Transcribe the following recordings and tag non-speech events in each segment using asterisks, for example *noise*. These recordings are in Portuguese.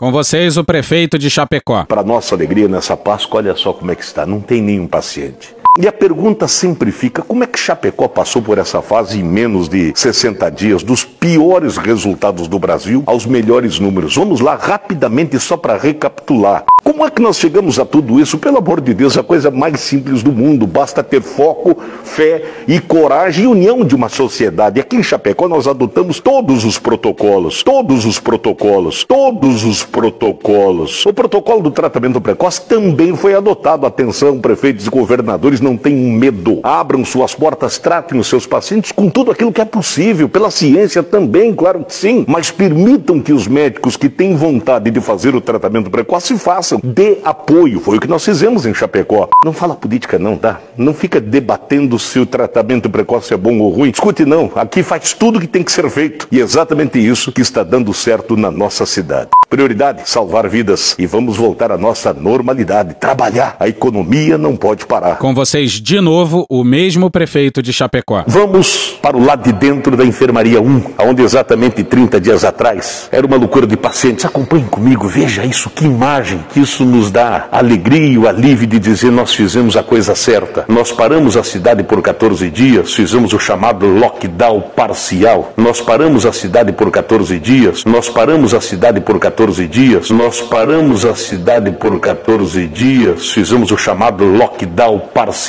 Com vocês, o prefeito de Chapecó. Para nossa alegria nessa Páscoa, olha só como é que está. Não tem nenhum paciente. E a pergunta sempre fica: como é que Chapecó passou por essa fase em menos de 60 dias, dos piores resultados do Brasil aos melhores números? Vamos lá rapidamente só para recapitular. Como é que nós chegamos a tudo isso? Pelo amor de Deus, a coisa mais simples do mundo. Basta ter foco, fé e coragem e união de uma sociedade. Aqui em Chapecó nós adotamos todos os protocolos, todos os protocolos, todos os protocolos. O protocolo do tratamento precoce também foi adotado. Atenção, prefeitos e governadores, não tenham medo. Abram suas portas, tratem os seus pacientes com tudo aquilo que é possível, pela ciência também, claro que sim. Mas permitam que os médicos que têm vontade de fazer o tratamento precoce façam. Dê apoio. Foi o que nós fizemos em Chapecó. Não fala política, não, tá? Não fica debatendo se o tratamento precoce é bom ou ruim. Escute, não. Aqui faz tudo o que tem que ser feito. E é exatamente isso que está dando certo na nossa cidade. Prioridade: salvar vidas. E vamos voltar à nossa normalidade. Trabalhar. A economia não pode parar. Com vocês, de novo, o mesmo prefeito de Chapecó. Vamos para o lado de dentro da enfermaria 1, onde exatamente 30 dias atrás era uma loucura de pacientes. Acompanhe comigo, veja isso, que imagem, que isso nos dá alegria e o alívio de dizer nós fizemos a coisa certa. Nós paramos a cidade por 14 dias, fizemos o chamado lockdown parcial. Nós paramos a cidade por 14 dias, nós paramos a cidade por 14 dias, nós paramos a cidade por 14 dias, fizemos o chamado lockdown parcial.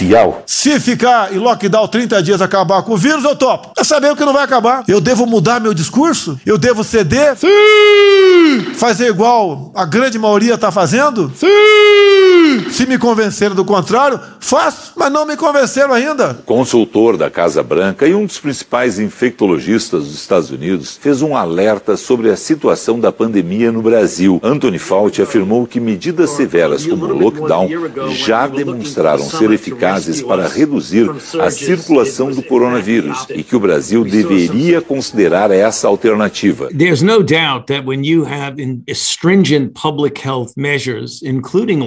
Se ficar em lockdown 30 dias acabar com o vírus, eu topo. É saber que não vai acabar. Eu devo mudar meu discurso? Eu devo ceder? Sim! Fazer igual a grande maioria está fazendo? Sim! Se me convenceram do contrário, faço, mas não me convenceram ainda. Consultor da Casa Branca e um dos principais infectologistas dos Estados Unidos fez um alerta sobre a situação da pandemia no Brasil. Anthony Fauci afirmou que medidas severas como o lockdown já demonstraram ser eficazes para reduzir a circulação do coronavírus e que o Brasil deveria considerar essa alternativa. There's no doubt that when you have stringent public health measures, including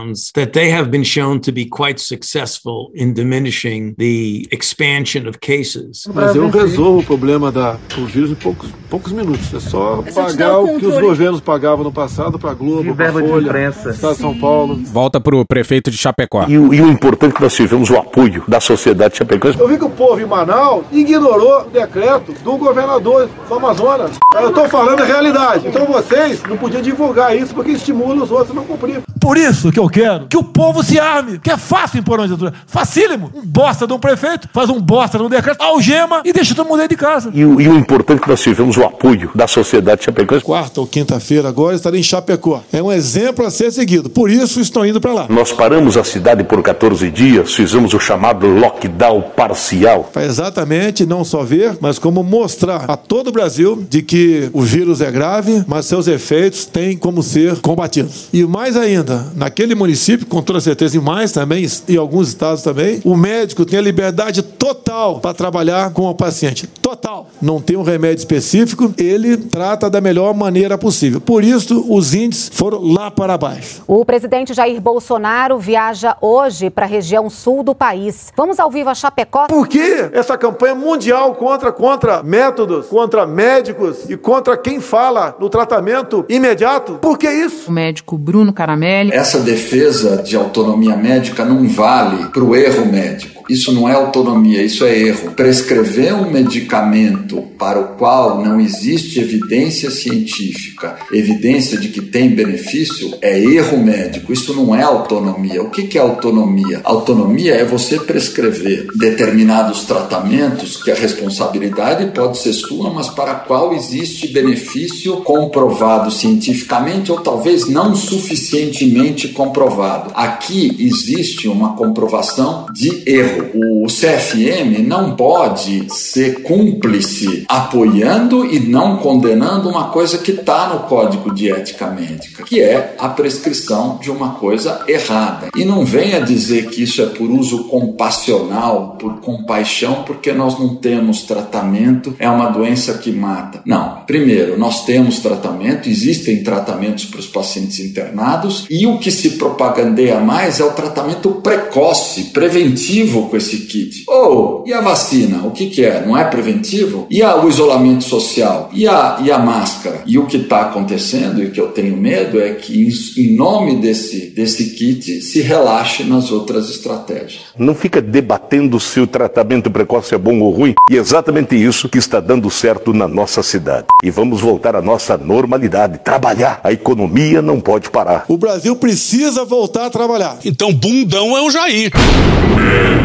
lockdowns, that they have been shown to be quite successful in diminishing the expansion of cases. Mas eu resolvo o problema da, do vírus em poucos, poucos minutos. É só pagar o que os governos pagavam no passado para a Globo, para a Folha, Estado de São Paulo. Volta para o prefeito de Chapecó. E, o- e o importante é que nós tivemos o apoio da sociedade chapecoense. Eu vi que o povo em Manaus ignorou o decreto do governador do Amazonas. Eu estou falando a realidade. Então vocês não podiam divulgar isso porque estimula os outros a não cumprir. Por isso que eu quero que o povo se arme, que é fácil impor uma ditadura. Facílimo. Um bosta de um prefeito, faz um bosta de um decreto, algema e deixa todo mundo dentro de casa. E, o- e o importante é que nós tivemos o apoio da sociedade chapecoense. Quarta ou quinta-feira agora estarei em Chapecó. É um exemplo a ser seguido. Por isso estão indo para lá. Nós paramos a cidade por 14 dias, fizemos o chamado lockdown parcial. Para exatamente não só ver, mas como mostrar a todo o Brasil de que o vírus é grave, mas seus efeitos têm como ser combatidos. E mais ainda, naquele município, com toda certeza, e mais também, e alguns estados também, o médico tem a liberdade total para trabalhar com o paciente. Total. Não tem um remédio específico, ele trata da melhor maneira possível. Por isso, os índices foram lá para baixo. O presidente Jair Bolsonaro viaja hoje para a região sul do país. Vamos ao vivo a Chapecó. Por que essa campanha mundial contra, contra métodos, contra médicos e contra quem fala no tratamento imediato? Por que isso? O médico Bruno Caramelli. Essa defesa de autonomia médica não vale para o erro médico. Isso não é autonomia, isso é erro. Prescrever um medicamento para o qual não existe evidência científica, evidência de que tem benefício, é erro médico. Isso não é autonomia. O que é autonomia? Autonomia é você prescrever determinados tratamentos que a responsabilidade pode ser sua, mas para qual existe benefício comprovado cientificamente ou talvez não suficientemente comprovado. Aqui existe uma comprovação de erro. O CFM não pode ser cúmplice apoiando e não condenando uma coisa que está no Código de Ética Médica, que é a prescrição de uma coisa errada. E não venha dizer que isso é por uso compassional, por compaixão, porque nós não temos tratamento, é uma doença que mata. Não. Primeiro, nós temos tratamento, existem tratamentos para os pacientes internados, e o que se propagandeia mais é o tratamento precoce, preventivo com esse kit. Ou, e a vacina? O que, que é? Não é preventivo? E a, o isolamento social? E a, e a máscara? E o que está acontecendo, e que eu tenho medo, é que em nome desse, desse kit se relaxe nas outras estratégias. Não fica debatendo se o tratamento precoce é bom ou ruim, e é exatamente isso que está dando certo na nossa cidade. E vamos voltar à nossa normalidade, trabalhar. A economia não pode parar. O Brasil precisa voltar a trabalhar. Então, bundão é o Jair.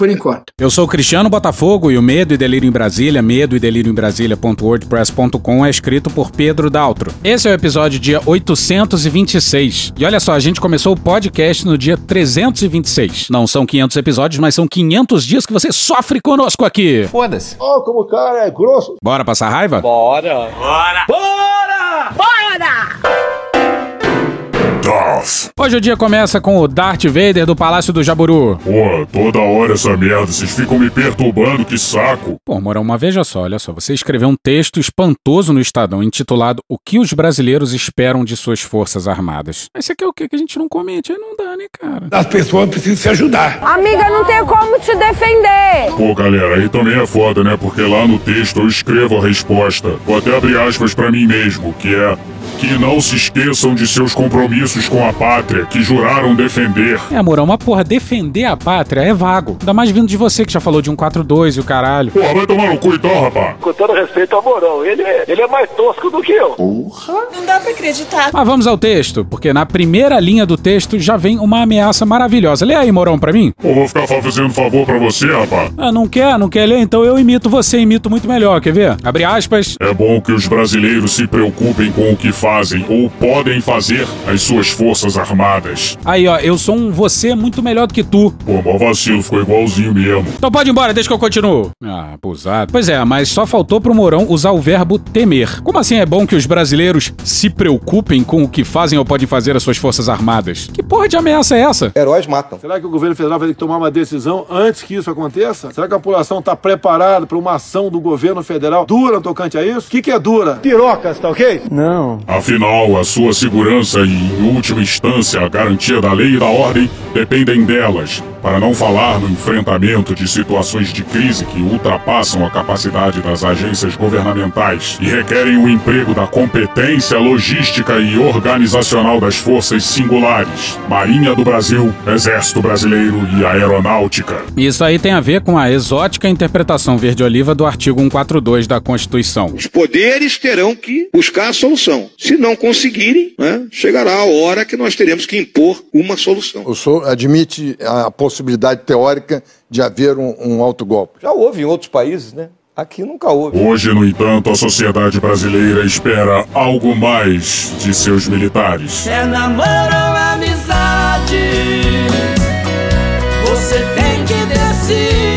por enquanto. Eu sou o Cristiano Botafogo e o Medo e Delírio em Brasília, medo e delírio em Brasília.wordpress.com é escrito por Pedro Daltro. Esse é o episódio dia 826. E olha só, a gente começou o podcast no dia 326. Não são 500 episódios, mas são 500 dias que você sofre conosco aqui. Foda-se. Oh, como o cara é grosso. Bora passar raiva? Bora. Bora. Bora! Bora! Hoje o dia começa com o Darth Vader do Palácio do Jaburu. Pô, toda hora essa merda, vocês ficam me perturbando, que saco. Pô, Morão, uma veja só, olha só. Você escreveu um texto espantoso no Estadão intitulado O que os brasileiros esperam de suas forças armadas. Mas você quer o quê? Que a gente não comente? Aí não dá, né, cara? As pessoas precisam se ajudar. Amiga, não tem como te defender. Pô, galera, aí também é foda, né? Porque lá no texto eu escrevo a resposta. Vou até abrir aspas pra mim mesmo, que é que não se esqueçam de seus compromissos com a pátria, que juraram defender. É, Mourão, uma porra, defender a pátria é vago. Ainda mais vindo de você que já falou de um 4-2 e o caralho. Porra, vai tomar no cu então, rapaz. Com todo respeito ao Mourão, ele é, ele é mais tosco do que eu. Porra. Não dá pra acreditar. Mas vamos ao texto, porque na primeira linha do texto já vem uma ameaça maravilhosa. Lê aí, Mourão, pra mim. Pô, vou ficar fazendo favor pra você, rapaz. Ah, não quer? Não quer ler? Então eu imito você, imito muito melhor, quer ver? Abre aspas. É bom que os brasileiros se preocupem com o que fazem ou podem fazer as suas forças armadas. Aí, ó, eu sou um você muito melhor do que tu. Pô, mó vacilo, ficou igualzinho mesmo. Então pode ir embora, deixa que eu continuo. Ah, abusado. Pois é, mas só faltou pro Mourão usar o verbo temer. Como assim é bom que os brasileiros se preocupem com o que fazem ou podem fazer as suas forças armadas? Que porra de ameaça é essa? Heróis matam. Será que o governo federal vai ter que tomar uma decisão antes que isso aconteça? Será que a população está preparada para uma ação do governo federal dura no tocante a isso? O que, que é dura? Pirocas, tá ok? Não. Afinal, a sua segurança e, em última instância, a garantia da lei e da ordem dependem delas, para não falar no enfrentamento de situações de crise que ultrapassam a capacidade das agências governamentais e requerem o emprego da competência logística e organizacional das forças singulares, Marinha do Brasil, Exército Brasileiro e Aeronáutica. Isso aí tem a ver com a exótica interpretação verde-oliva do artigo 142 da Constituição. Os poderes terão que buscar a solução. Se não conseguirem, né, chegará a hora que nós teremos que impor uma solução. O senhor admite a possibilidade teórica de haver um, um autogolpe? Já houve em outros países, né? Aqui nunca houve. Hoje, no entanto, a sociedade brasileira espera algo mais de seus militares. É namoro ou amizade? Você tem que decidir.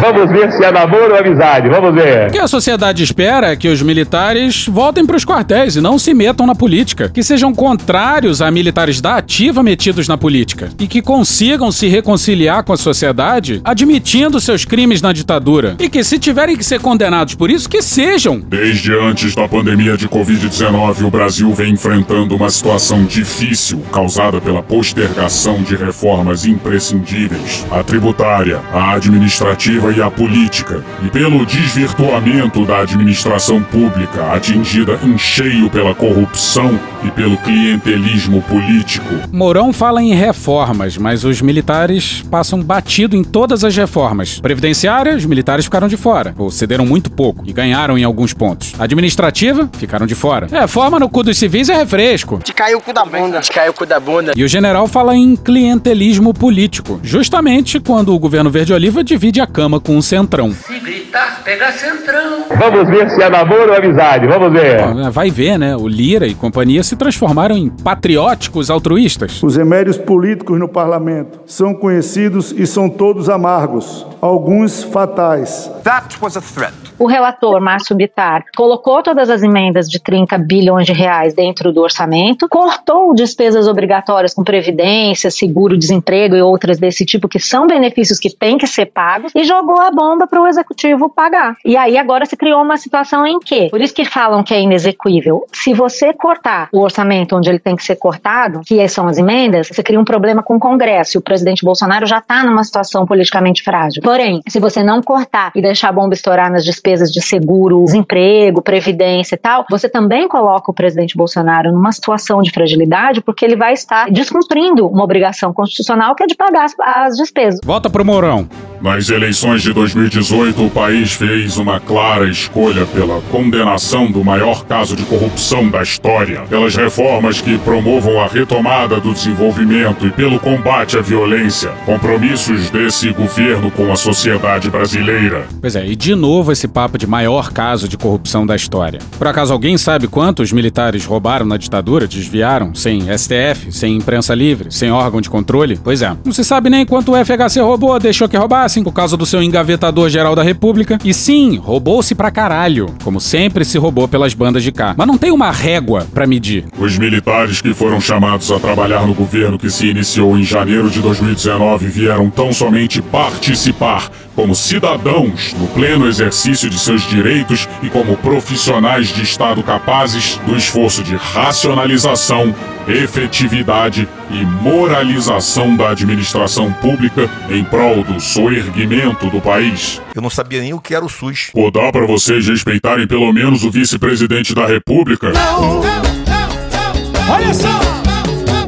Vamos ver se é namoro ou amizade. Vamos ver. O que a sociedade espera é que os militares voltem para os quartéis e não se metam na política. Que sejam contrários a militares da ativa metidos na política. E que consigam se reconciliar com a sociedade admitindo seus crimes na ditadura. E que, se tiverem que ser condenados por isso, que sejam. Desde antes da pandemia de Covid-19, o Brasil vem enfrentando uma situação difícil causada pela postergação de reformas imprescindíveis: a tributária, a administrativa e a política, e pelo desvirtuamento da administração pública, atingida em cheio pela corrupção e pelo clientelismo político. Mourão fala em reformas, mas os militares passam batido em todas as reformas. Previdenciária, os militares ficaram de fora, ou cederam muito pouco, e ganharam em alguns pontos. Administrativa, ficaram de fora. Reforma no cu dos civis é refresco. Te caiu o cu da bunda. Te caiu o cu da bunda. E o general fala em clientelismo político, justamente quando o governo verde-oliva divide a cama esquema com o Centrão. Se gritar, pega centrão. Vamos ver se é namoro ou amizade, vamos ver. Vai ver, né? O Lira e companhia se transformaram em patrióticos altruístas. Os remédios políticos no parlamento são conhecidos e são todos amargos, alguns fatais. That was a threat. O relator Márcio Bitar colocou todas as emendas de 30 bilhões de reais dentro do orçamento, cortou despesas obrigatórias com previdência, seguro-desemprego e outras desse tipo que são benefícios que têm que ser pagos e jogou a bomba para o executivo pagar. E aí agora se criou uma situação em que, por isso que falam que é inexequível, se você cortar o orçamento onde ele tem que ser cortado, que são as emendas, você cria um problema com o Congresso e o presidente Bolsonaro já está numa situação politicamente frágil. Porém, se você não cortar e deixar a bomba estourar nas despesas despesas de seguro, desemprego, previdência e tal, você também coloca o presidente Bolsonaro numa situação de fragilidade porque ele vai estar descumprindo uma obrigação constitucional que é de pagar as, as despesas. Volta pro Mourão. Nas eleições de 2018, o país fez uma clara escolha pela condenação do maior caso de corrupção da história, pelas reformas que promovam a retomada do desenvolvimento e pelo combate à violência. Compromissos desse governo com a sociedade brasileira. Pois é, e de novo esse papo de maior caso de corrupção da história. Por acaso alguém sabe quantos militares roubaram na ditadura, desviaram, sem STF, sem imprensa livre, sem órgão de controle? Pois é. Não se sabe nem quanto o FHC roubou, deixou que roubassem por causa do seu engavetador geral da República. E sim, roubou-se pra caralho, como sempre se roubou pelas bandas de cá. Mas não tem uma régua pra medir. Os militares que foram chamados a trabalhar no governo que se iniciou em janeiro de 2019 vieram tão somente participar como cidadãos no pleno exercício de seus direitos e como profissionais de Estado capazes do esforço de racionalização, efetividade e moralização da administração pública em prol do soerguimento do país. Eu não sabia nem o que era o SUS. Pô, dá pra vocês respeitarem pelo menos o vice-presidente da República? Não, não, não, não. Olha só!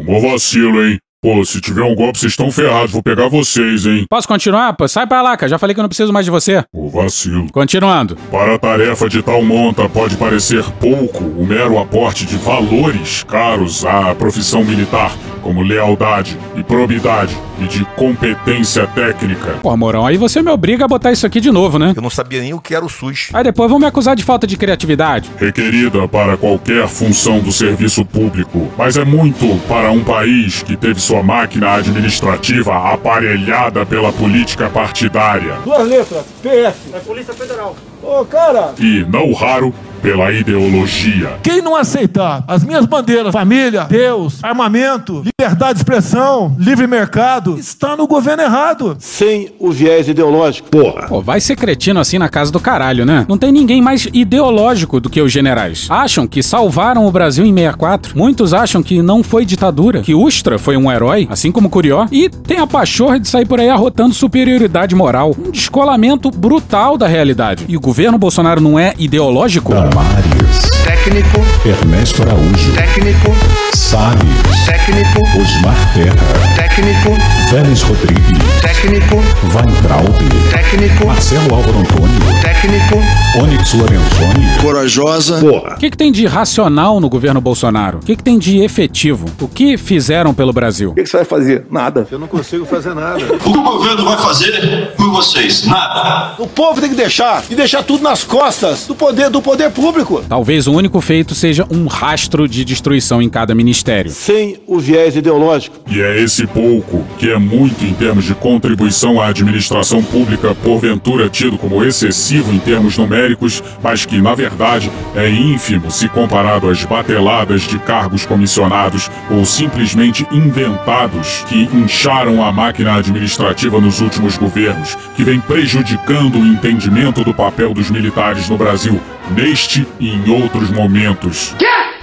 Mó vacilo, hein? Pô, se tiver um golpe, vocês estão ferrados. Vou pegar vocês, hein? Posso continuar? Pô, sai pra lá, cara. Já falei que eu não preciso mais de você. Pô, vacilo. Continuando. Para a tarefa de tal monta, pode parecer pouco o mero aporte de valores caros à profissão militar, como lealdade e probidade e de competência técnica. Pô, Morão, aí você me obriga a botar isso aqui de novo, né? Eu não sabia nem o que era o SUS. Aí depois vão me acusar de falta de criatividade. Requerida para qualquer função do serviço público, mas é muito para um país que teve sua máquina administrativa aparelhada pela política partidária. Duas letras, PF. É Polícia Federal. Ô, cara! E, não raro, pela ideologia. Quem não aceitar as minhas bandeiras, família, Deus, armamento, liberdade de expressão, livre mercado, está no governo errado. Sem o viés ideológico. Porra. Pô, vai ser cretino assim na casa do caralho, né? Não tem ninguém mais ideológico do que os generais. Acham que salvaram o Brasil em 64. Muitos acham que não foi ditadura, que Ustra foi um herói, assim como Curió. E tem a pachorra de sair por aí arrotando superioridade moral. Um descolamento brutal da realidade. E o governo Bolsonaro não é ideológico? Marius. Técnico. Ernesto Araújo. Técnico. Salles. Técnico. Osmar Terra. Técnico. Vélez Rodrigues. Técnico. Weintraub. Técnico. Marcelo Álvaro Antônio. Técnico. Onyx Lorenzoni. Corajosa. O que, que tem de racional no governo Bolsonaro? O que, que tem de efetivo? O que fizeram pelo Brasil? O que, que você vai fazer? Nada. Eu não consigo fazer nada. *laughs* O que o governo vai fazer por vocês? Nada. O povo tem que deixar e deixar tudo nas costas do poder do poder público. Talvez o único feito seja um rastro de destruição em cada ministério. Sem o viés ideológico. E é esse pouco, que é muito em termos de contribuição à administração pública, porventura tido como excessivo em termos numéricos, mas que, na verdade, é ínfimo se comparado às bateladas de cargos comissionados ou simplesmente inventados que incharam a máquina administrativa nos últimos governos, que vem prejudicando o entendimento do papel dos militares no Brasil, neste e em outros momentos.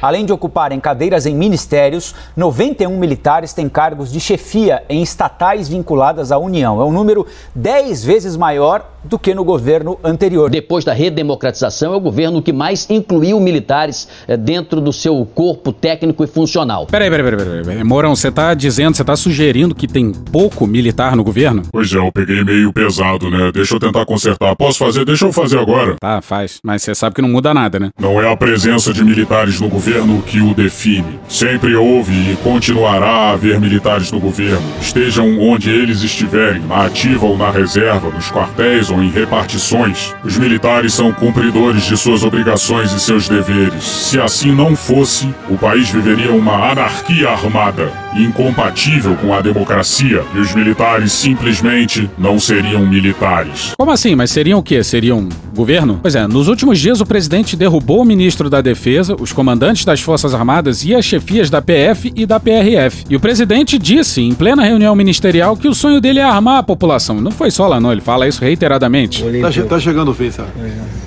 Além de ocuparem cadeiras em ministérios, 91 militares têm cargos de chefia em estatais vinculadas à União. É um número 10 vezes maior do que no governo anterior. Depois da redemocratização, é o governo que mais incluiu militares eh, dentro do seu corpo técnico e funcional. Peraí, peraí, peraí, peraí. peraí. Mourão, você tá dizendo, você tá sugerindo que tem pouco militar no governo? Pois é, eu peguei meio pesado, né? Deixa eu tentar consertar. Posso fazer? Deixa eu fazer agora. Tá, faz. Mas você sabe que não muda nada, né? Não é a presença de militares no governo governo que o define. Sempre houve e continuará a haver militares no governo, estejam onde eles estiverem, na ativa ou na reserva, nos quartéis ou em repartições. Os militares são cumpridores de suas obrigações e seus deveres. Se assim não fosse, o país viveria uma anarquia armada, incompatível com a democracia, e os militares simplesmente não seriam militares. Como assim? Mas seriam o quê? Seriam governo? Pois é, nos últimos dias o presidente derrubou o ministro da Defesa, os comandantes das Forças Armadas e as chefias da PF e da PRF. E o presidente disse, em plena reunião ministerial, que o sonho dele é armar a população. Não foi só lá, não, ele fala isso reiteradamente. Tá, che- tá chegando o fim, sabe? Sofrimento.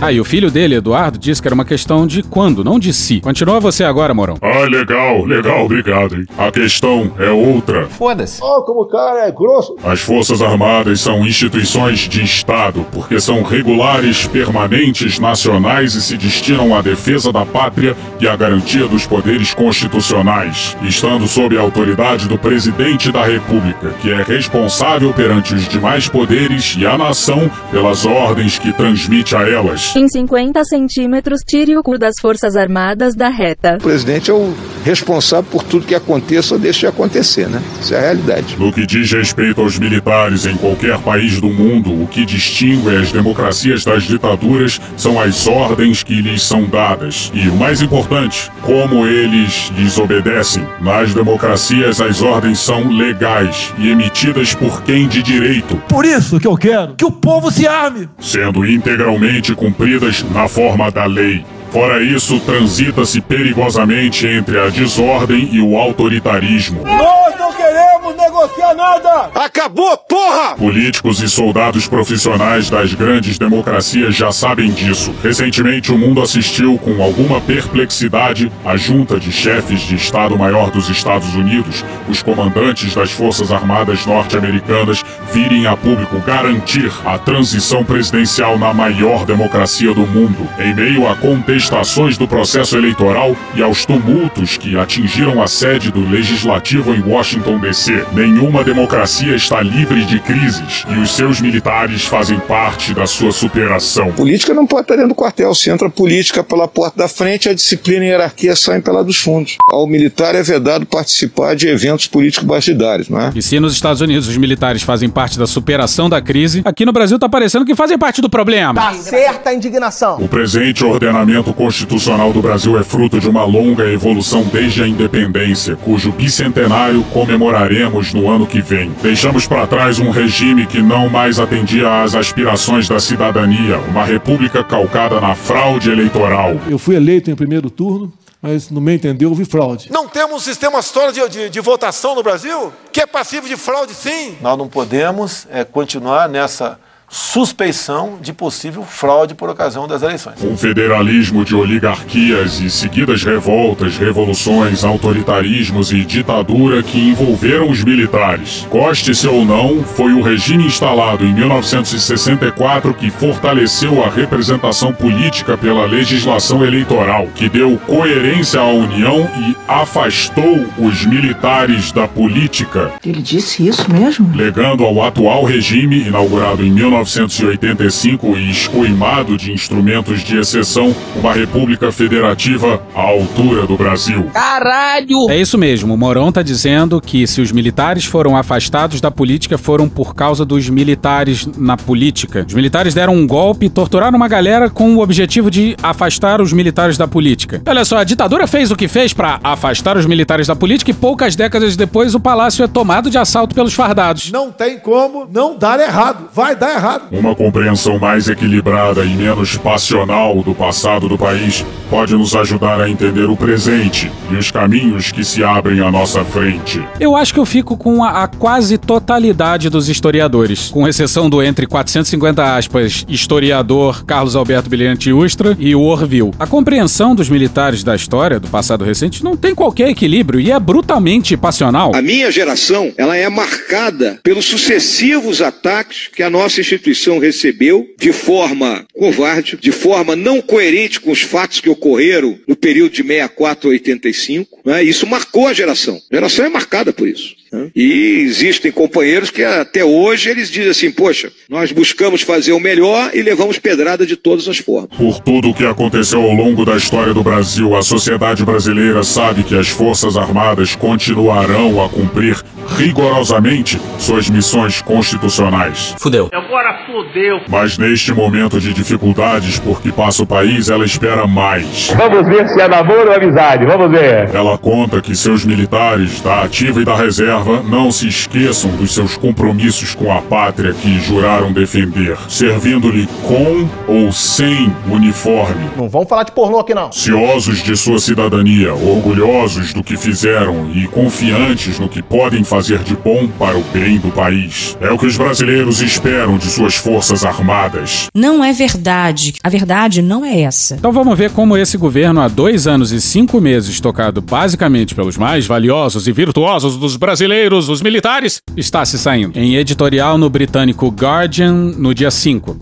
Ah, e o filho dele, Eduardo, disse que era uma questão de quando, não de si. Continua você agora, Morão. Ah, legal, legal, obrigado. Hein? A questão é outra. Foda-se. Ó, como o cara é grosso. As Forças Armadas são instituições de Estado, porque são regulares, permanentes, nacionais e se destinam à defesa da pátria e à garantia dos poderes constitucionais, estando sob a autoridade do Presidente da República, que é responsável perante os demais poderes e a nação pelas ordens que transmite a elas. Em 50 centímetros, tire o cu das Forças Armadas da reta. O presidente é o responsável por tudo que aconteça ou deixe de acontecer, né? Isso é a realidade. No que diz respeito aos militares em qualquer país do mundo, o que distingue as democracias das ditaduras são as ordens que lhes são dadas. E o mais importante, como eles lhes obedecem. Nas democracias, as ordens são legais e emitidas por quem de direito, Por isso que eu quero que o povo se arme. sendo integralmente cumpridas na forma da lei. Fora isso, transita-se perigosamente entre a desordem e o autoritarismo. Nós não queremos negociar nada! Acabou, porra! Políticos e soldados profissionais das grandes democracias já sabem disso. Recentemente, o mundo assistiu com alguma perplexidade a junta de chefes de Estado-Maior dos Estados Unidos, os comandantes das Forças Armadas norte-americanas, virem a público garantir a transição presidencial na maior democracia do mundo, em meio a contestações do processo eleitoral e aos tumultos que atingiram a sede do Legislativo em Washington, D.C. Nenhuma democracia está livre de crises e os seus militares fazem parte da sua superação. Política não pode estar dentro do quartel. Se entra política pela porta da frente, a disciplina e a hierarquia saem pela dos fundos. Ao militar é vedado participar de eventos políticos partidários, não é? E se nos Estados Unidos os militares fazem parte da superação da crise, aqui no Brasil tá parecendo que fazem parte do problema. Tá certa a indignação. O presente ordenamento constitucional do Brasil é fruto de uma longa evolução desde a independência, cujo bicentenário comemoraremos no ano que vem. Deixamos para trás um regime que não mais atendia às aspirações da cidadania, uma república calcada na fraude eleitoral. Eu fui eleito em primeiro turno, mas no meu entender houve fraude. Não temos um sistema sólido de, de, de votação no Brasil que é passivo de fraude, sim. Nós não podemos é, continuar nessa suspeição de possível fraude por ocasião das eleições. Um federalismo de oligarquias e seguidas revoltas, revoluções, autoritarismos e ditadura que envolveram os militares. Goste-se ou não, foi o regime instalado em 1964 que fortaleceu a representação política pela legislação eleitoral, que deu coerência à União e afastou os militares da política. Ele disse isso mesmo? Legando ao atual regime, inaugurado em 1985 e escoimado de instrumentos de exceção, uma república federativa à altura do Brasil. Caralho! É isso mesmo, o Moron tá dizendo que se os militares foram afastados da política foram por causa dos militares na política. Os militares deram um golpe e torturaram uma galera com o objetivo de afastar os militares da política. Olha só, a ditadura fez o que fez para afastar os militares da política e poucas décadas depois o palácio é tomado de assalto pelos fardados. Não tem como não dar errado. Vai dar errado. Uma compreensão mais equilibrada e menos passional do passado do país pode nos ajudar a entender o presente e os caminhos que se abrem à nossa frente. Eu acho que eu fico com a, a quase totalidade dos historiadores, com exceção do entre 450 aspas historiador Carlos Alberto Brilhante Ustra e o Orville. A compreensão dos militares da história do passado recente não tem qualquer equilíbrio e é brutalmente passional. A minha geração, ela é marcada pelos sucessivos ataques que a nossa instituição recebeu de forma covarde, de forma não coerente com os fatos que ocorreram no período de 64 a 85. Né? Isso marcou a geração. A geração é marcada por isso. E existem companheiros que até hoje eles dizem assim, poxa, nós buscamos fazer o melhor e levamos pedrada de todas as formas. Por tudo o que aconteceu ao longo da história do Brasil, a sociedade brasileira sabe que as Forças Armadas continuarão a cumprir rigorosamente suas missões constitucionais. Fudeu. Agora fudeu. Mas neste momento de dificuldades por que passa o país, ela espera mais. Vamos ver se é namoro ou amizade, vamos ver. Ela conta que seus militares da ativa e da reserva não se esqueçam dos seus compromissos com a pátria que juraram defender, servindo-lhe com ou sem uniforme. Não vamos falar de pornô aqui não. Ciosos de sua cidadania, orgulhosos do que fizeram e confiantes no que podem fazer de bom para o bem do país. É o que os brasileiros esperam de suas forças armadas. Não é verdade. A verdade não é essa. Então vamos ver como esse governo, há dois anos e cinco meses, tocado basicamente pelos mais valiosos e virtuosos dos brasileiros, os militares, está se saindo. Em editorial no britânico Guardian, no dia 5.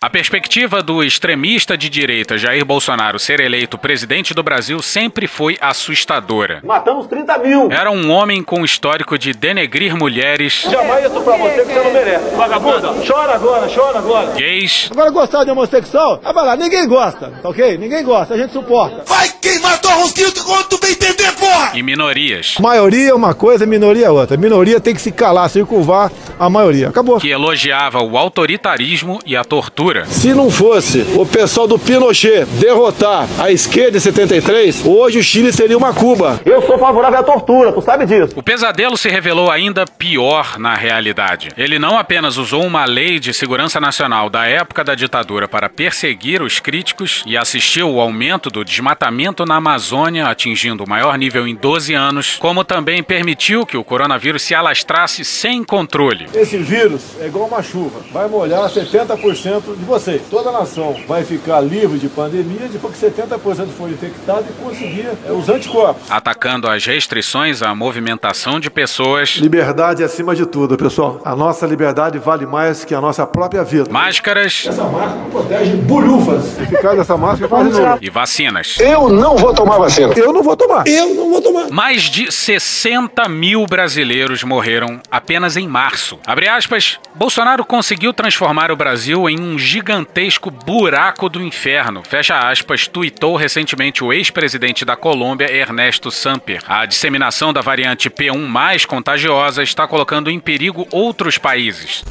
A perspectiva do extremista de direita Jair Bolsonaro ser eleito presidente do Brasil sempre foi assustadora. Matamos 30 mil. Era um homem com histórico de denegrir mulheres, Jamais isso pra você que você não merece. Vagabunda, chora agora, chora agora. gays Agora gostar de homossexual, ah, vai lá, ninguém gosta, tá ok? Ninguém gosta, a gente suporta. Vai queimar tua rosquinha quando tu bem entender, porra! e minorias. Maioria é uma coisa, minoria é outra. Minoria tem que se calar, circunvar a maioria. Acabou. Que elogiava o autoritarismo e a tortura. Se não fosse o pessoal do Pinochet derrotar a esquerda em 73, hoje o Chile seria uma Cuba. Eu sou favorável à tortura, tu sabe disso. O pesadelo se revelou ainda pior na realidade. Ele não apenas usou uma lei de segurança nacional da época da ditadura para perseguir os críticos e assistiu ao aumento do desmatamento na Amazônia, atingindo o maior nível em 12 anos, como também permitiu que o coronavírus se alastrasse sem controle. Esse vírus é igual uma chuva. Vai molhar 70% de vocês. Toda a nação vai ficar livre de pandemia depois que 70% for infectado e conseguir é, os anticorpos. Atacando as restrições à movimentação de pessoas, Liberdade acima de tudo, pessoal. A nossa liberdade vale mais que a nossa própria vida. máscaras Essa máscara protege bolhufas. Eficaz dessa máscara faz de novo. e vacinas. Eu não vou tomar vacina. Eu não vou tomar. Eu não vou tomar. Mais de 60 mil brasileiros morreram apenas em março. Abre aspas, Bolsonaro conseguiu transformar o Brasil em um gigantesco buraco do inferno. Fecha aspas, tuitou recentemente o ex-presidente da Colômbia, Ernesto Samper. A disseminação da variante P1 mais contagiosa está colocando em perigo outros países.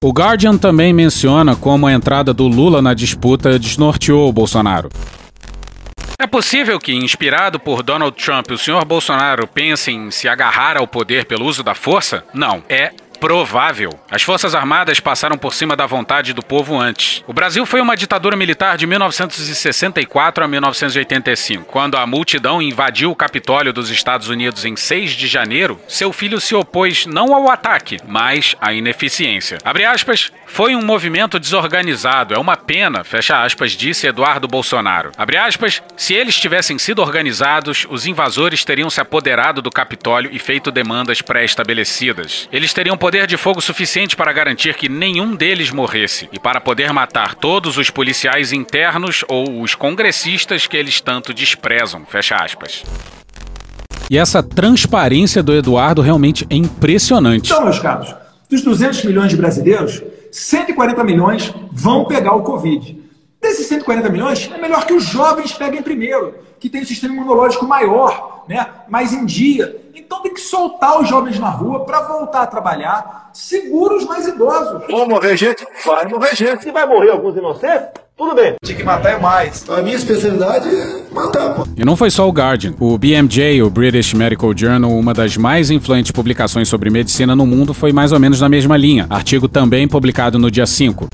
O Guardian também menciona como a entrada do Lula na disputa desnorteou o Bolsonaro. É possível que, inspirado por Donald Trump, o senhor Bolsonaro pense em se agarrar ao poder pelo uso da força? Não. É provável. As Forças Armadas passaram por cima da vontade do povo antes. O Brasil foi uma ditadura militar de 1964 a 1985. Quando a multidão invadiu o Capitólio dos Estados Unidos em 6 de janeiro, seu filho se opôs não ao ataque, mas à ineficiência. Abre aspas, foi um movimento desorganizado, é uma pena, fecha aspas, disse Eduardo Bolsonaro. Abre aspas, se eles tivessem sido organizados, os invasores teriam se apoderado do Capitólio e feito demandas pré-estabelecidas. Eles teriam poder de fogo suficiente para garantir que nenhum deles morresse e para poder matar todos os policiais internos ou os congressistas que eles tanto desprezam, fecha aspas. E essa transparência do Eduardo realmente é impressionante. Então, meus caros, dos 200 milhões de brasileiros, 140 milhões vão pegar o Covid. Desses 140 milhões, é melhor que os jovens peguem primeiro, que tem um sistema imunológico maior, né, mais em dia. Então tem que soltar os jovens na rua para voltar a trabalhar, segura os mais idosos. Vou morrer gente? Vai morrer gente. Se vai morrer alguns inocentes, tudo bem. Tinha que matar é mais. A minha especialidade é matar, pô. E não foi só o Guardian. O BMJ, o British Medical Journal, uma das mais influentes publicações sobre medicina no mundo, foi mais ou menos na mesma linha. Artigo também publicado no dia 5.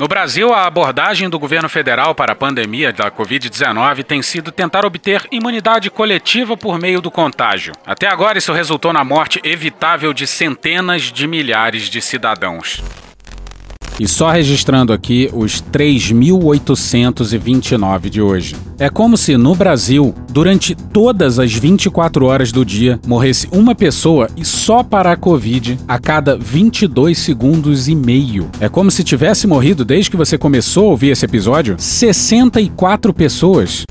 No Brasil, a abordagem do governo federal para a pandemia da Covid-19 tem sido tentar obter imunidade coletiva por meio do contágio. Até agora, isso resultou na morte evitável de centenas de milhares de cidadãos. E só registrando aqui os 3.829 de hoje. É como se no Brasil, durante todas as 24 horas do dia, morresse uma pessoa e só para a Covid a cada 22 segundos e meio. É como se tivesse morrido desde que você começou a ouvir esse episódio 64 pessoas.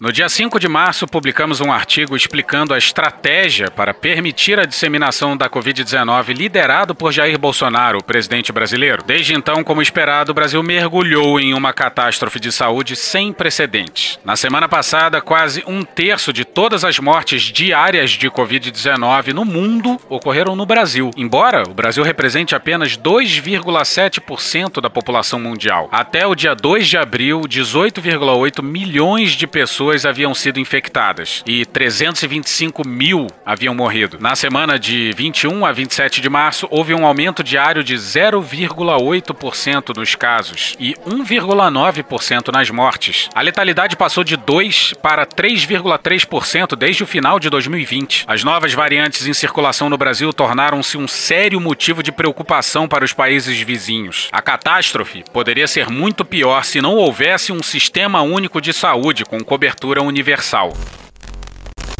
No dia 5 de março, publicamos um artigo explicando a estratégia para permitir a disseminação da Covid-19 liderado por Jair Bolsonaro, o presidente brasileiro. Desde então, como esperado, o Brasil mergulhou em uma catástrofe de saúde sem precedentes. Na semana passada, quase um terço de todas as mortes diárias de Covid-19 no mundo ocorreram no Brasil, embora o Brasil represente apenas 2,7% da população mundial. Até o dia 2 de abril, 18,8 milhões de pessoas haviam sido infectadas e 325 mil haviam morrido. Na semana de 21 a 27 de março, houve um aumento diário de 0,8% nos casos e 1,9% nas mortes. A letalidade passou de 2 para 3,3% desde o final de 2020. As novas variantes em circulação no Brasil tornaram-se um sério motivo de preocupação para os países vizinhos. A catástrofe poderia ser muito pior se não houvesse um sistema único de saúde com cobertura universal.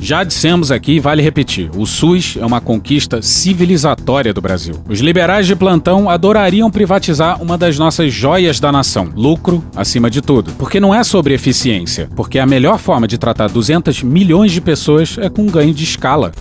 Já dissemos aqui vale repetir: o SUS é uma conquista civilizatória do Brasil. Os liberais de plantão adorariam privatizar uma das nossas joias da nação, lucro acima de tudo. Porque não é sobre eficiência, porque a melhor forma de tratar 200 milhões de pessoas é com ganho de escala.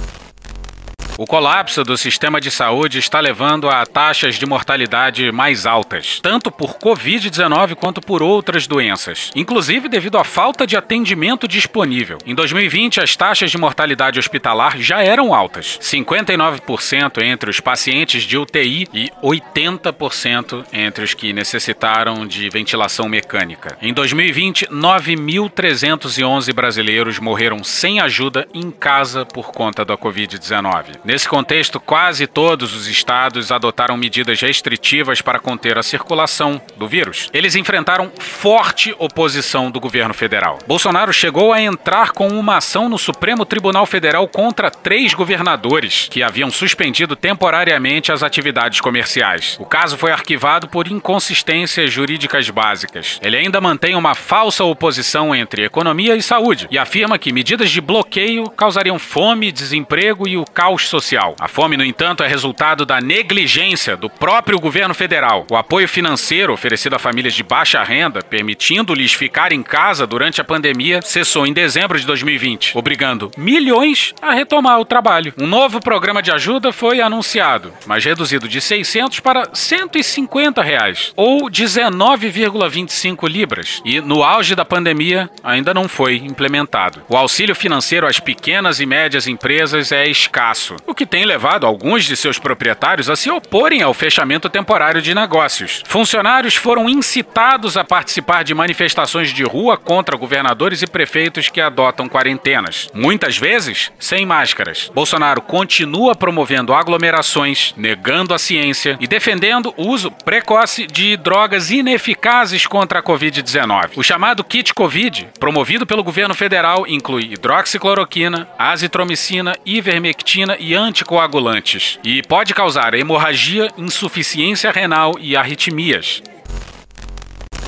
O colapso do sistema de saúde está levando a taxas de mortalidade mais altas, tanto por Covid-19 quanto por outras doenças, inclusive devido à falta de atendimento disponível. Em 2020, as taxas de mortalidade hospitalar já eram altas, 59% entre os pacientes de UTI e 80% entre os que necessitaram de ventilação mecânica. Em 2020, 9.311 brasileiros morreram sem ajuda em casa por conta da Covid-19. Nesse contexto, quase todos os estados adotaram medidas restritivas para conter a circulação do vírus. Eles enfrentaram forte oposição do governo federal. Bolsonaro chegou a entrar com uma ação no Supremo Tribunal Federal contra três governadores que haviam suspendido temporariamente as atividades comerciais. O caso foi arquivado por inconsistências jurídicas básicas. Ele ainda mantém uma falsa oposição entre economia e saúde e afirma que medidas de bloqueio causariam fome, desemprego e o caos social social. A fome, no entanto, é resultado da negligência do próprio governo federal. O apoio financeiro oferecido a famílias de baixa renda, permitindo-lhes ficar em casa durante a pandemia, cessou em dezembro de 2020, obrigando milhões a retomar o trabalho. Um novo programa de ajuda foi anunciado, mas reduzido de 600 para 150 reais, ou 19,25 libras, e no auge da pandemia ainda não foi implementado. O auxílio financeiro às pequenas e médias empresas é escasso o que tem levado alguns de seus proprietários a se oporem ao fechamento temporário de negócios. Funcionários foram incitados a participar de manifestações de rua contra governadores e prefeitos que adotam quarentenas, muitas vezes sem máscaras. Bolsonaro continua promovendo aglomerações, negando a ciência e defendendo o uso precoce de drogas ineficazes contra a Covid-19. O chamado kit Covid, promovido pelo governo federal, inclui hidroxicloroquina, azitromicina, ivermectina e anticoagulantes e pode causar hemorragia, insuficiência renal e arritmias.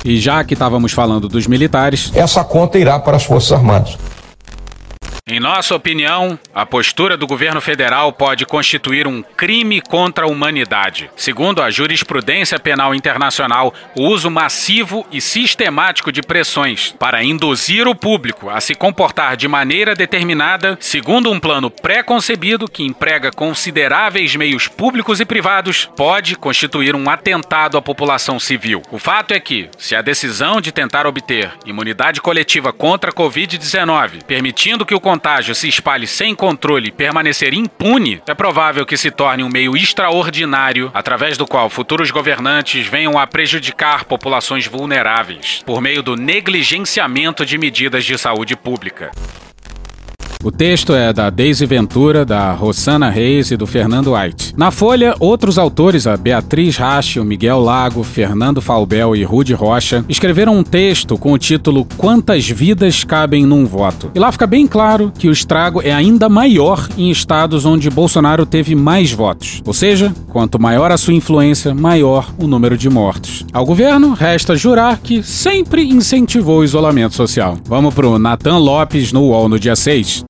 E já que estávamos falando dos militares, essa conta irá para as Forças Armadas. Em nossa opinião, a postura do governo federal pode constituir um crime contra a humanidade. Segundo a jurisprudência penal internacional, o uso massivo e sistemático de pressões para induzir o público a se comportar de maneira determinada, segundo um plano pré-concebido que emprega consideráveis meios públicos e privados, pode constituir um atentado à população civil. O fato é que, se a decisão de tentar obter imunidade coletiva contra a Covid-19, permitindo que o contágio se espalhe sem controle e permanecer impune, é provável que se torne um meio extraordinário através do qual futuros governantes venham a prejudicar populações vulneráveis por meio do negligenciamento de medidas de saúde pública. O texto é da Daisy Ventura, da Rossana Reis e do Fernando White. Na Folha, outros autores, a Beatriz Rache, o Miguel Lago, Fernando Falbel e Rude Rocha, escreveram um texto com o título Quantas vidas cabem num voto? E lá fica bem claro que o estrago é ainda maior em estados onde Bolsonaro teve mais votos. Ou seja, quanto maior a sua influência, maior o número de mortos. Ao governo, resta jurar que sempre incentivou o isolamento social. Vamos pro Nathan Lopes no UOL no dia 6.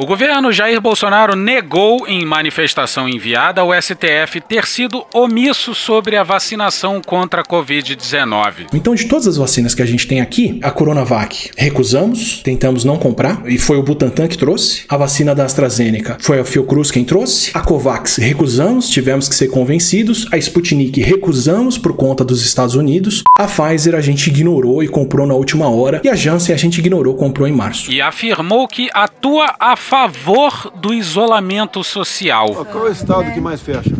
O governo Jair Bolsonaro negou em manifestação enviada ao STF ter sido omisso sobre a vacinação contra a Covid-19. Então, de todas as vacinas que a gente tem aqui, a Coronavac recusamos, tentamos não comprar, e foi o Butantan que trouxe. A vacina da AstraZeneca foi a Fiocruz quem trouxe. A Covax recusamos, tivemos que ser convencidos. A Sputnik recusamos por conta dos Estados Unidos. A Pfizer a gente ignorou e comprou na última hora. E a Janssen a gente ignorou, comprou em março. E afirmou que atua a favor do isolamento social. Qual é o estado que mais fecha?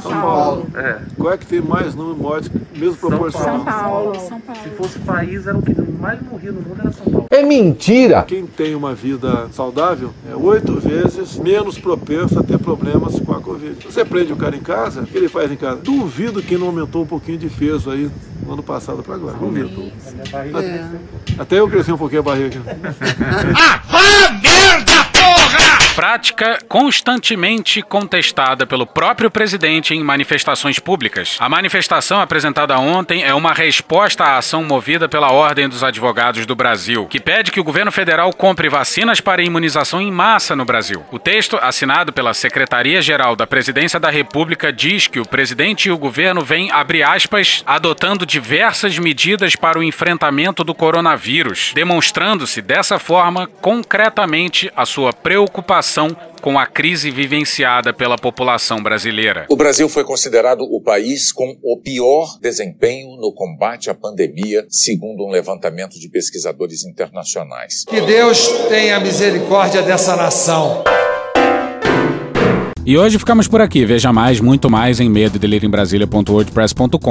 São Paulo. É. Qual é que tem mais número de mortes, mesmo proporcional? São Paulo. São Paulo. Se fosse o país, era o que mais morria no mundo era São Paulo. É mentira! Quem tem uma vida saudável é oito vezes menos propenso a ter problemas com a Covid. Você prende o cara em casa, o que ele faz em casa? Duvido que não aumentou um pouquinho de peso aí no ano passado para agora. Duvido. É. Até eu cresci um pouquinho a barriga. *laughs* Ah, merda! Prática constantemente contestada pelo próprio presidente em manifestações públicas. A manifestação apresentada ontem é uma resposta à ação movida pela Ordem dos Advogados do Brasil, que pede que o governo federal compre vacinas para imunização em massa no Brasil. O texto, assinado pela Secretaria-Geral da Presidência da República, diz que o presidente e o governo vêm, abre aspas, adotando diversas medidas para o enfrentamento do coronavírus, demonstrando-se dessa forma concretamente a sua preocupação com a crise vivenciada pela população brasileira. O Brasil foi considerado o país com o pior desempenho no combate à pandemia, segundo um levantamento de pesquisadores internacionais. Que Deus tenha misericórdia dessa nação. E hoje ficamos por aqui. Veja mais, muito mais em medo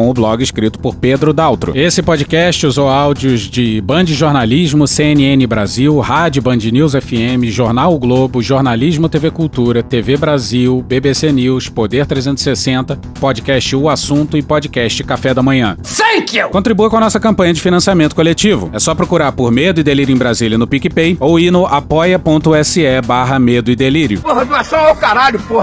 o blog escrito por Pedro Daltro. Esse podcast usou áudios de Band Jornalismo, CNN Brasil, Rádio Band News FM, Jornal o Globo, Jornalismo TV Cultura, TV Brasil, BBC News, Poder 360, podcast O Assunto e podcast Café da Manhã. Thank you! Contribua com a nossa campanha de financiamento coletivo. É só procurar por Medo e Delírio em Brasília no PicPay ou ir no apoia.se barra Medo e Delírio. Porra, doação ao caralho, porra.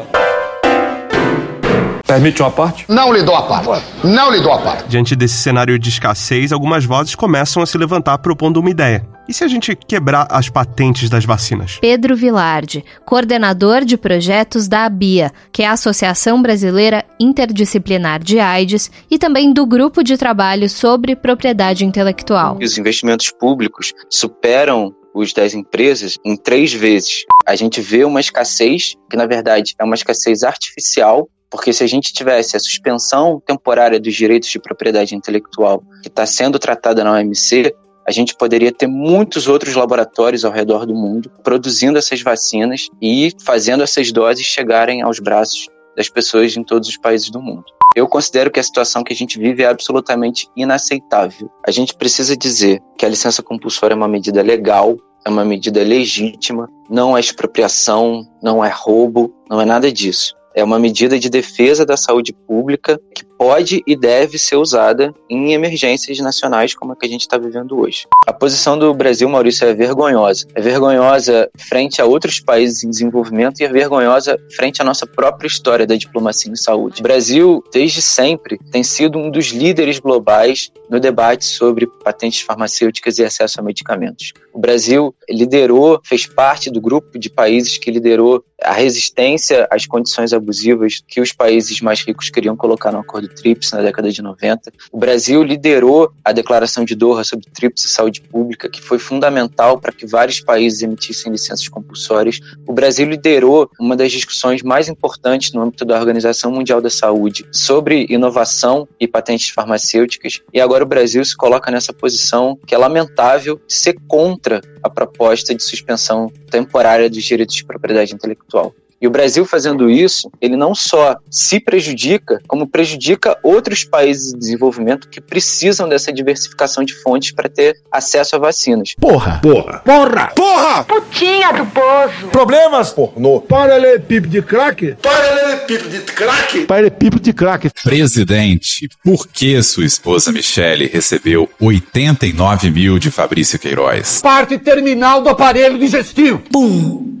Permite uma parte? Não lhe dou a parte. Não lhe dou a parte. Diante desse cenário de escassez, algumas vozes começam a se levantar propondo uma ideia. E se a gente quebrar as patentes das vacinas? Pedro Vilardi, coordenador de projetos da ABIA, que é a Associação Brasileira Interdisciplinar de AIDS, e também do Grupo de Trabalho sobre Propriedade Intelectual. Os investimentos públicos superam os das empresas em três vezes. A gente vê uma escassez, que na verdade é uma escassez artificial, porque se a gente tivesse a suspensão temporária dos direitos de propriedade intelectual que está sendo tratada na OMC, a gente poderia ter muitos outros laboratórios ao redor do mundo produzindo essas vacinas e fazendo essas doses chegarem aos braços das pessoas em todos os países do mundo. Eu considero que a situação que a gente vive é absolutamente inaceitável. A gente precisa dizer que a licença compulsória é uma medida legal, é uma medida legítima, não é expropriação, não é roubo, não é nada disso. É uma medida de defesa da saúde pública que pode e deve ser usada em emergências nacionais como a que a gente está vivendo hoje. A posição do Brasil, Maurício, é vergonhosa. É vergonhosa frente a outros países em desenvolvimento e é vergonhosa frente à nossa própria história da diplomacia em saúde. O Brasil, desde sempre, tem sido um dos líderes globais no debate sobre patentes farmacêuticas e acesso a medicamentos. O Brasil liderou, fez parte do grupo de países que liderou a resistência às condições abusivas que os países mais ricos queriam colocar no acordo TRIPS na década de 90. O Brasil liderou a declaração de Doha sobre TRIPS e saúde pública, que foi fundamental para que vários países emitissem licenças compulsórias. O Brasil liderou uma das discussões mais importantes no âmbito da Organização Mundial da Saúde sobre inovação e patentes farmacêuticas. E agora o Brasil se coloca nessa posição que é lamentável ser contra a proposta de suspensão temporária dos direitos de propriedade intelectual. E o Brasil fazendo isso, ele não só se prejudica, como prejudica outros países de desenvolvimento que precisam dessa diversificação de fontes para ter acesso a vacinas. Porra! Porra! Porra! Porra! Putinha do poço. Problemas? Pornô. Paralelepípedo de crack? Paralelepípedo de craque. Paralelepípedo de crack. Presidente, por que sua esposa Michele recebeu 89 mil de Fabrício Queiroz? Parte terminal do aparelho digestivo. Bum.